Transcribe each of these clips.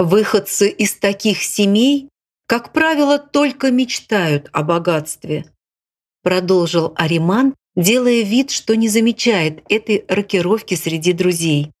Выходцы из таких семей, как правило, только мечтают о богатстве. Продолжил Ариман, делая вид, что не замечает этой рокировки среди друзей.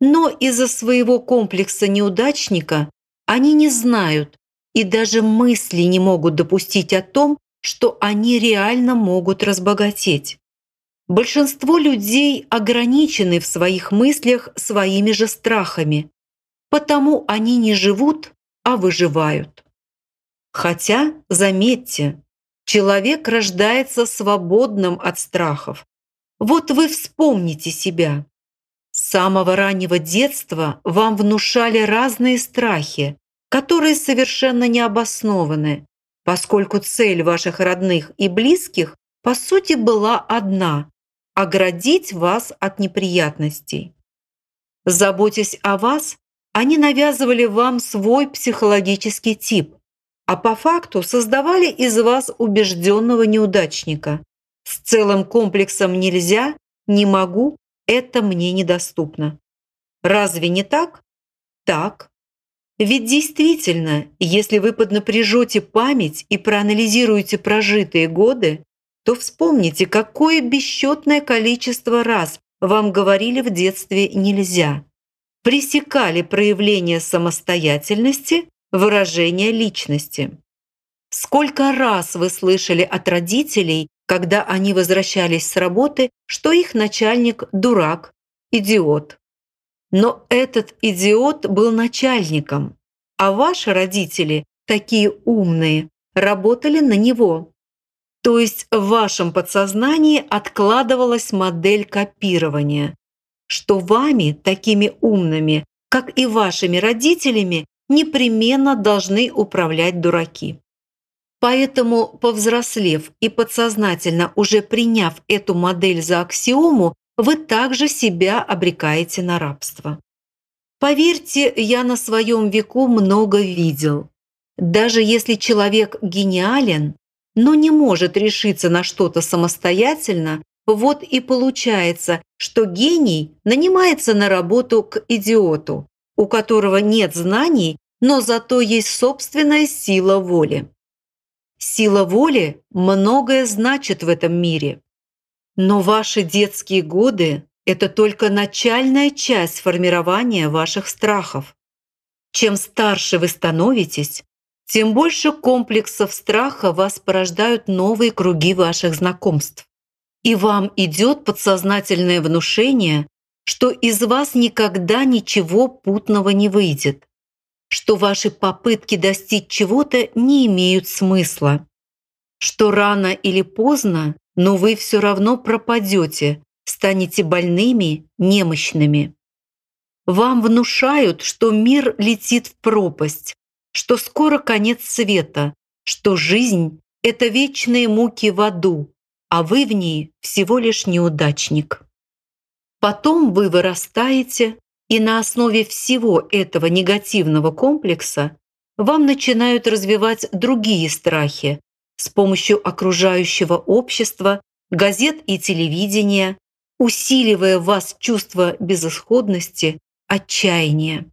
Но из-за своего комплекса неудачника они не знают и даже мысли не могут допустить о том, что они реально могут разбогатеть. Большинство людей ограничены в своих мыслях своими же страхами, потому они не живут, а выживают. Хотя, заметьте, человек рождается свободным от страхов. Вот вы вспомните себя. С самого раннего детства вам внушали разные страхи, которые совершенно не обоснованы, поскольку цель ваших родных и близких по сути была одна – оградить вас от неприятностей. Заботясь о вас, они навязывали вам свой психологический тип, а по факту создавали из вас убежденного неудачника с целым комплексом «нельзя», «не могу», «это мне недоступно». Разве не так? Так. Ведь действительно, если вы поднапряжете память и проанализируете прожитые годы, то вспомните, какое бесчетное количество раз вам говорили в детстве «нельзя». Пресекали проявление самостоятельности, выражение личности. Сколько раз вы слышали от родителей, когда они возвращались с работы, что их начальник – дурак, идиот, но этот идиот был начальником, а ваши родители, такие умные, работали на него. То есть в вашем подсознании откладывалась модель копирования, что вами, такими умными, как и вашими родителями, непременно должны управлять дураки. Поэтому, повзрослев и подсознательно уже приняв эту модель за аксиому, вы также себя обрекаете на рабство. Поверьте, я на своем веку много видел. Даже если человек гениален, но не может решиться на что-то самостоятельно, вот и получается, что гений нанимается на работу к идиоту, у которого нет знаний, но зато есть собственная сила воли. Сила воли многое значит в этом мире. Но ваши детские годы – это только начальная часть формирования ваших страхов. Чем старше вы становитесь, тем больше комплексов страха вас порождают новые круги ваших знакомств. И вам идет подсознательное внушение, что из вас никогда ничего путного не выйдет, что ваши попытки достичь чего-то не имеют смысла, что рано или поздно но вы все равно пропадете, станете больными, немощными. Вам внушают, что мир летит в пропасть, что скоро конец света, что жизнь – это вечные муки в аду, а вы в ней всего лишь неудачник. Потом вы вырастаете, и на основе всего этого негативного комплекса вам начинают развивать другие страхи, с помощью окружающего общества, газет и телевидения, усиливая в вас чувство безысходности, отчаяния.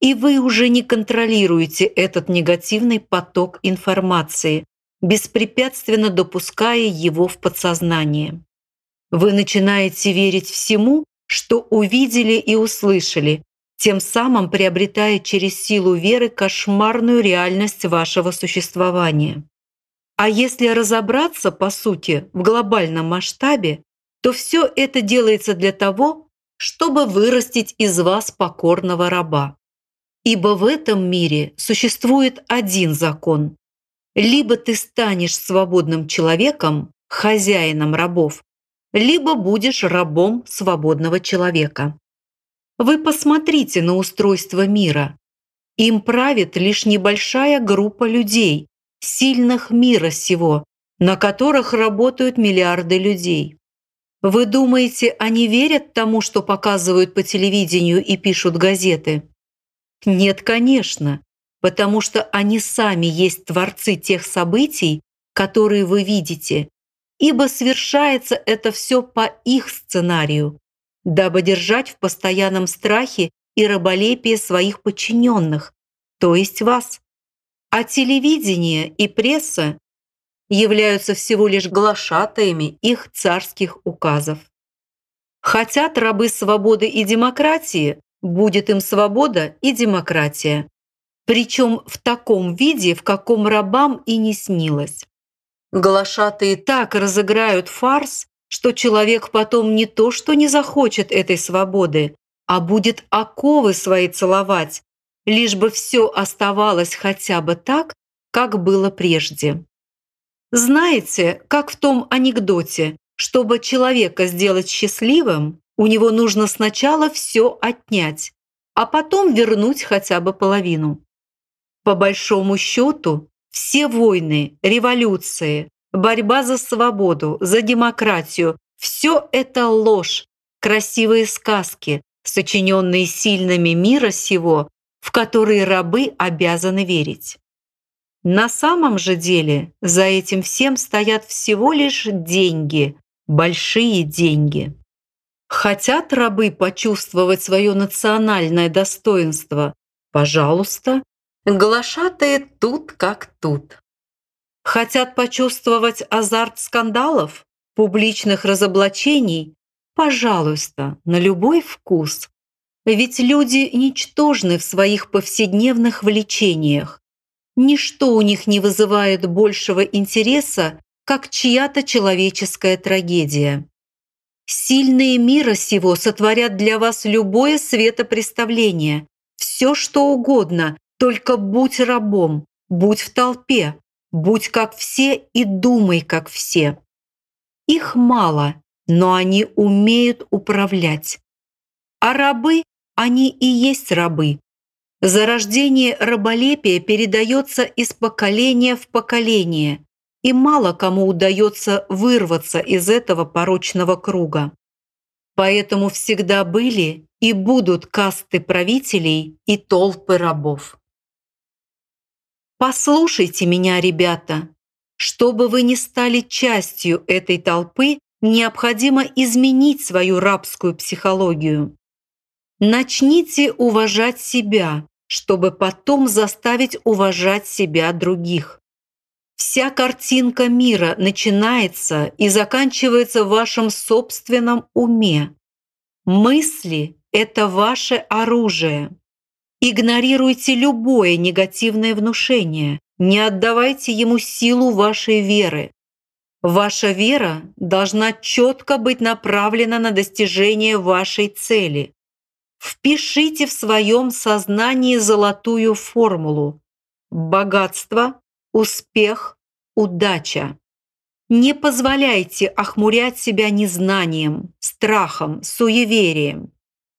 И вы уже не контролируете этот негативный поток информации, беспрепятственно допуская его в подсознание. Вы начинаете верить всему, что увидели и услышали, тем самым приобретая через силу веры кошмарную реальность вашего существования. А если разобраться, по сути, в глобальном масштабе, то все это делается для того, чтобы вырастить из вас покорного раба. Ибо в этом мире существует один закон. Либо ты станешь свободным человеком, хозяином рабов, либо будешь рабом свободного человека. Вы посмотрите на устройство мира. Им правит лишь небольшая группа людей, сильных мира сего, на которых работают миллиарды людей. Вы думаете, они верят тому, что показывают по телевидению и пишут газеты? Нет, конечно, потому что они сами есть творцы тех событий, которые вы видите, ибо совершается это все по их сценарию, дабы держать в постоянном страхе и раболепие своих подчиненных, то есть вас. А телевидение и пресса являются всего лишь глашатаями их царских указов. Хотят рабы свободы и демократии, будет им свобода и демократия. Причем в таком виде, в каком рабам и не снилось. Глашатые так разыграют фарс, что человек потом не то что не захочет этой свободы, а будет оковы свои целовать, лишь бы все оставалось хотя бы так, как было прежде. Знаете, как в том анекдоте, чтобы человека сделать счастливым, у него нужно сначала все отнять, а потом вернуть хотя бы половину. По большому счету, все войны, революции, борьба за свободу, за демократию – все это ложь, красивые сказки, сочиненные сильными мира сего, в которые рабы обязаны верить. На самом же деле за этим всем стоят всего лишь деньги, большие деньги. Хотят рабы почувствовать свое национальное достоинство? Пожалуйста, глашатые тут как тут. Хотят почувствовать азарт скандалов, публичных разоблачений? Пожалуйста, на любой вкус. Ведь люди ничтожны в своих повседневных влечениях. Ничто у них не вызывает большего интереса, как чья-то человеческая трагедия. Сильные мира сего сотворят для вас любое светопреставление, все что угодно, только будь рабом, будь в толпе, будь как все и думай как все. Их мало, но они умеют управлять. А рабы, они и есть рабы. Зарождение раболепия передается из поколения в поколение, и мало кому удается вырваться из этого порочного круга. Поэтому всегда были и будут касты правителей и толпы рабов. Послушайте меня, ребята. Чтобы вы не стали частью этой толпы, необходимо изменить свою рабскую психологию. Начните уважать себя, чтобы потом заставить уважать себя других. Вся картинка мира начинается и заканчивается в вашем собственном уме. Мысли – это ваше оружие. Игнорируйте любое негативное внушение, не отдавайте ему силу вашей веры. Ваша вера должна четко быть направлена на достижение вашей цели. Впишите в своем сознании золотую формулу. Богатство успех, удача. Не позволяйте охмурять себя незнанием, страхом, суеверием.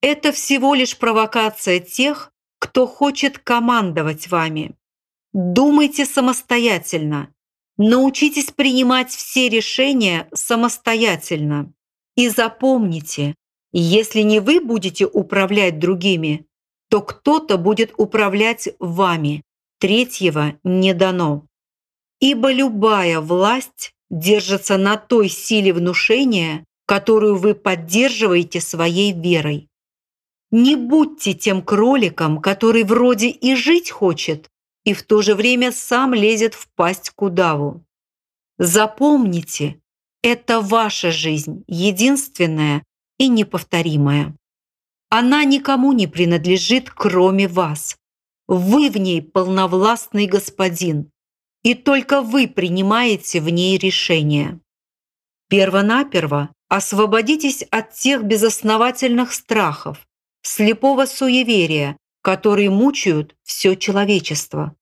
Это всего лишь провокация тех, кто хочет командовать вами. Думайте самостоятельно. Научитесь принимать все решения самостоятельно. И запомните, если не вы будете управлять другими, то кто-то будет управлять вами, третьего не дано. Ибо любая власть держится на той силе внушения, которую вы поддерживаете своей верой. Не будьте тем кроликом, который вроде и жить хочет, и в то же время сам лезет в пасть к удаву. Запомните, это ваша жизнь, единственная и неповторимая. Она никому не принадлежит, кроме вас. Вы в ней полновластный господин, и только вы принимаете в ней решения. Первонаперво освободитесь от тех безосновательных страхов, слепого суеверия, которые мучают все человечество.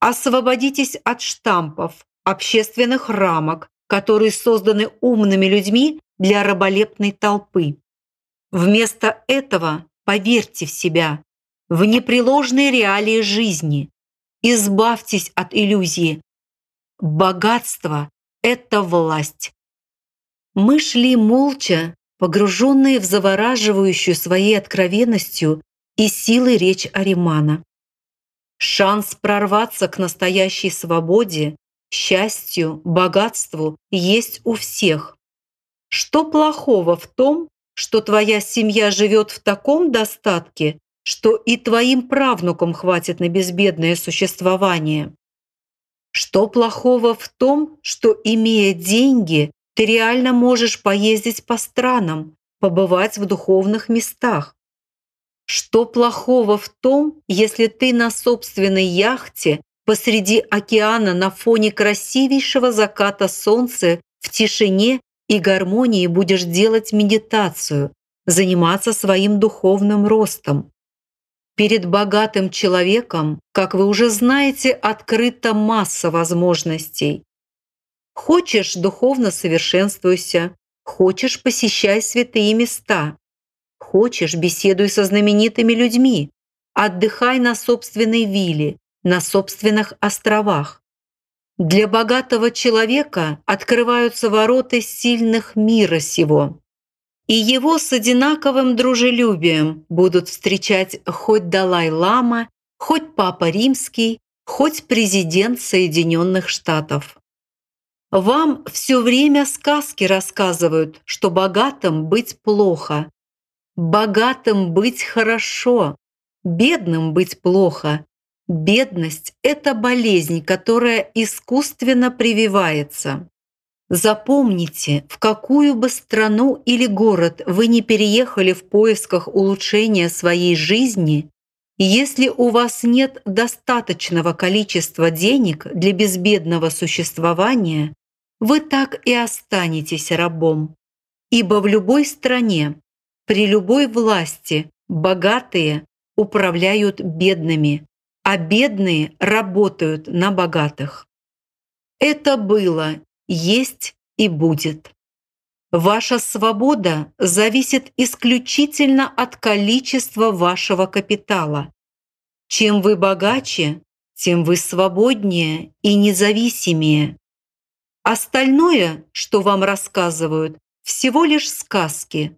Освободитесь от штампов, общественных рамок, которые созданы умными людьми для раболепной толпы. Вместо этого поверьте в себя, в непреложные реалии жизни. Избавьтесь от иллюзии. Богатство – это власть. Мы шли молча, погруженные в завораживающую своей откровенностью и силой речь Аримана. Шанс прорваться к настоящей свободе, счастью, богатству есть у всех. Что плохого в том, что твоя семья живет в таком достатке, что и твоим правнукам хватит на безбедное существование. Что плохого в том, что, имея деньги, ты реально можешь поездить по странам, побывать в духовных местах? Что плохого в том, если ты на собственной яхте посреди океана на фоне красивейшего заката солнца в тишине и гармонии будешь делать медитацию, заниматься своим духовным ростом? Перед богатым человеком, как вы уже знаете, открыта масса возможностей. Хочешь – духовно совершенствуйся, хочешь – посещай святые места, хочешь – беседуй со знаменитыми людьми, отдыхай на собственной вилле, на собственных островах. Для богатого человека открываются ворота сильных мира сего и его с одинаковым дружелюбием будут встречать хоть Далай-лама, хоть Папа Римский, хоть президент Соединенных Штатов. Вам все время сказки рассказывают, что богатым быть плохо, богатым быть хорошо, бедным быть плохо. Бедность – это болезнь, которая искусственно прививается. Запомните, в какую бы страну или город вы не переехали в поисках улучшения своей жизни, если у вас нет достаточного количества денег для безбедного существования, вы так и останетесь рабом. Ибо в любой стране, при любой власти, богатые управляют бедными, а бедные работают на богатых. Это было есть и будет. Ваша свобода зависит исключительно от количества вашего капитала. Чем вы богаче, тем вы свободнее и независимее. Остальное, что вам рассказывают, всего лишь сказки.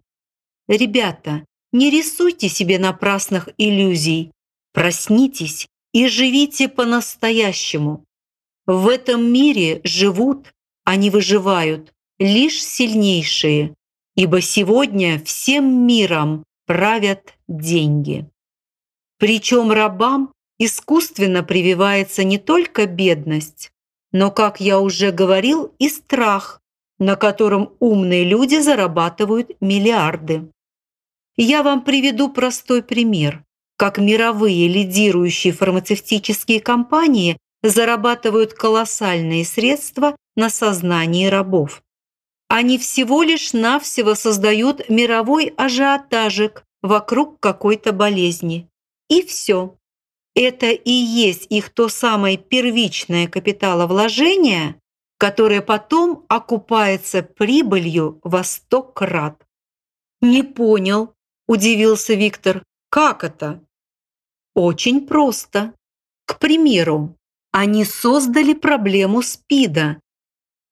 Ребята, не рисуйте себе напрасных иллюзий. Проснитесь и живите по-настоящему. В этом мире живут они выживают лишь сильнейшие, ибо сегодня всем миром правят деньги. Причем рабам искусственно прививается не только бедность, но, как я уже говорил, и страх, на котором умные люди зарабатывают миллиарды. Я вам приведу простой пример, как мировые лидирующие фармацевтические компании зарабатывают колоссальные средства на сознании рабов. Они всего лишь навсего создают мировой ажиотажик вокруг какой-то болезни. И все. Это и есть их то самое первичное капиталовложение, которое потом окупается прибылью во сто крат. «Не понял», – удивился Виктор. «Как это?» «Очень просто. К примеру, они создали проблему СПИДа,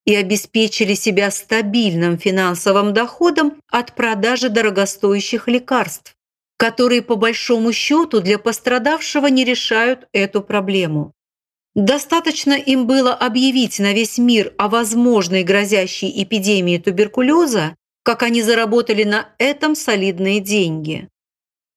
и обеспечили себя стабильным финансовым доходом от продажи дорогостоящих лекарств, которые по большому счету для пострадавшего не решают эту проблему. Достаточно им было объявить на весь мир о возможной грозящей эпидемии туберкулеза, как они заработали на этом солидные деньги.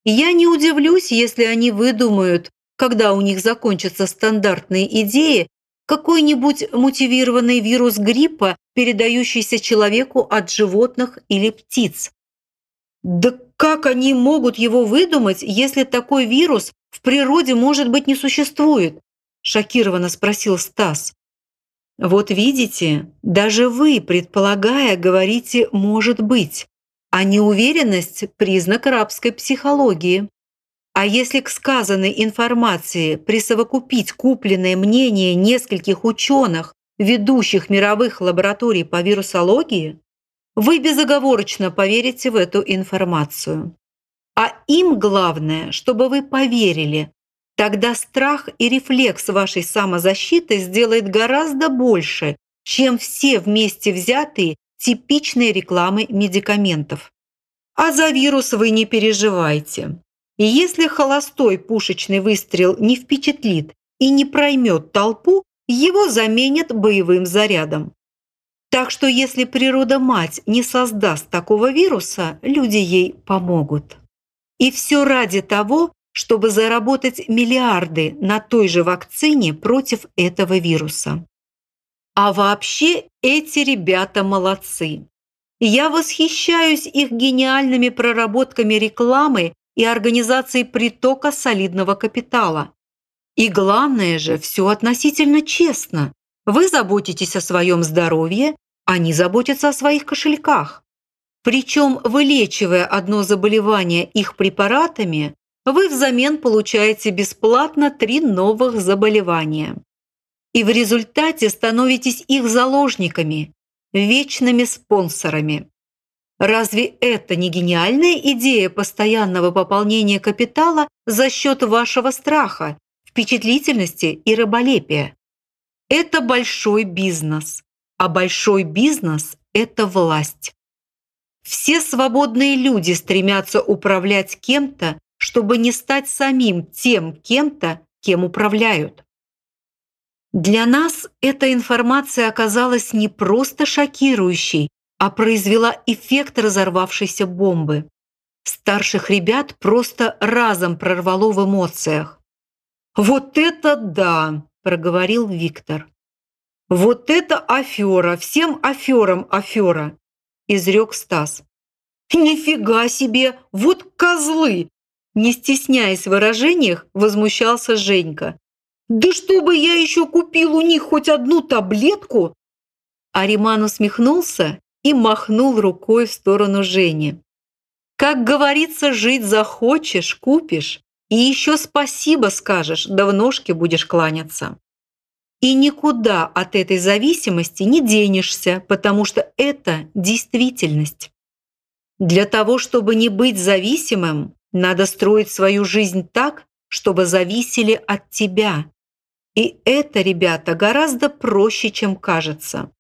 Я не удивлюсь, если они выдумают, когда у них закончатся стандартные идеи какой-нибудь мотивированный вирус гриппа, передающийся человеку от животных или птиц. Да как они могут его выдумать, если такой вирус в природе, может быть, не существует? Шокированно спросил Стас. Вот видите, даже вы, предполагая, говорите «может быть», а неуверенность – признак рабской психологии. А если к сказанной информации присовокупить купленное мнение нескольких ученых, ведущих мировых лабораторий по вирусологии, вы безоговорочно поверите в эту информацию. А им главное, чтобы вы поверили. Тогда страх и рефлекс вашей самозащиты сделает гораздо больше, чем все вместе взятые типичные рекламы медикаментов. А за вирус вы не переживайте. И если холостой пушечный выстрел не впечатлит и не проймет толпу, его заменят боевым зарядом. Так что если природа-мать не создаст такого вируса, люди ей помогут. И все ради того, чтобы заработать миллиарды на той же вакцине против этого вируса. А вообще эти ребята молодцы. Я восхищаюсь их гениальными проработками рекламы и организацией притока солидного капитала. И главное же, все относительно честно. Вы заботитесь о своем здоровье, они заботятся о своих кошельках. Причем, вылечивая одно заболевание их препаратами, вы взамен получаете бесплатно три новых заболевания. И в результате становитесь их заложниками, вечными спонсорами. Разве это не гениальная идея постоянного пополнения капитала за счет вашего страха, впечатлительности и раболепия? Это большой бизнес, а большой бизнес – это власть. Все свободные люди стремятся управлять кем-то, чтобы не стать самим тем кем-то, кем управляют. Для нас эта информация оказалась не просто шокирующей, а произвела эффект разорвавшейся бомбы. Старших ребят просто разом прорвало в эмоциях. «Вот это да!» – проговорил Виктор. «Вот это афера! Всем аферам афера!» – изрек Стас. «Нифига себе! Вот козлы!» Не стесняясь в выражениях, возмущался Женька. «Да чтобы я еще купил у них хоть одну таблетку!» Ариман усмехнулся и махнул рукой в сторону Жени. «Как говорится, жить захочешь, купишь, и еще спасибо скажешь, да в ножке будешь кланяться». И никуда от этой зависимости не денешься, потому что это действительность. Для того, чтобы не быть зависимым, надо строить свою жизнь так, чтобы зависели от тебя. И это, ребята, гораздо проще, чем кажется.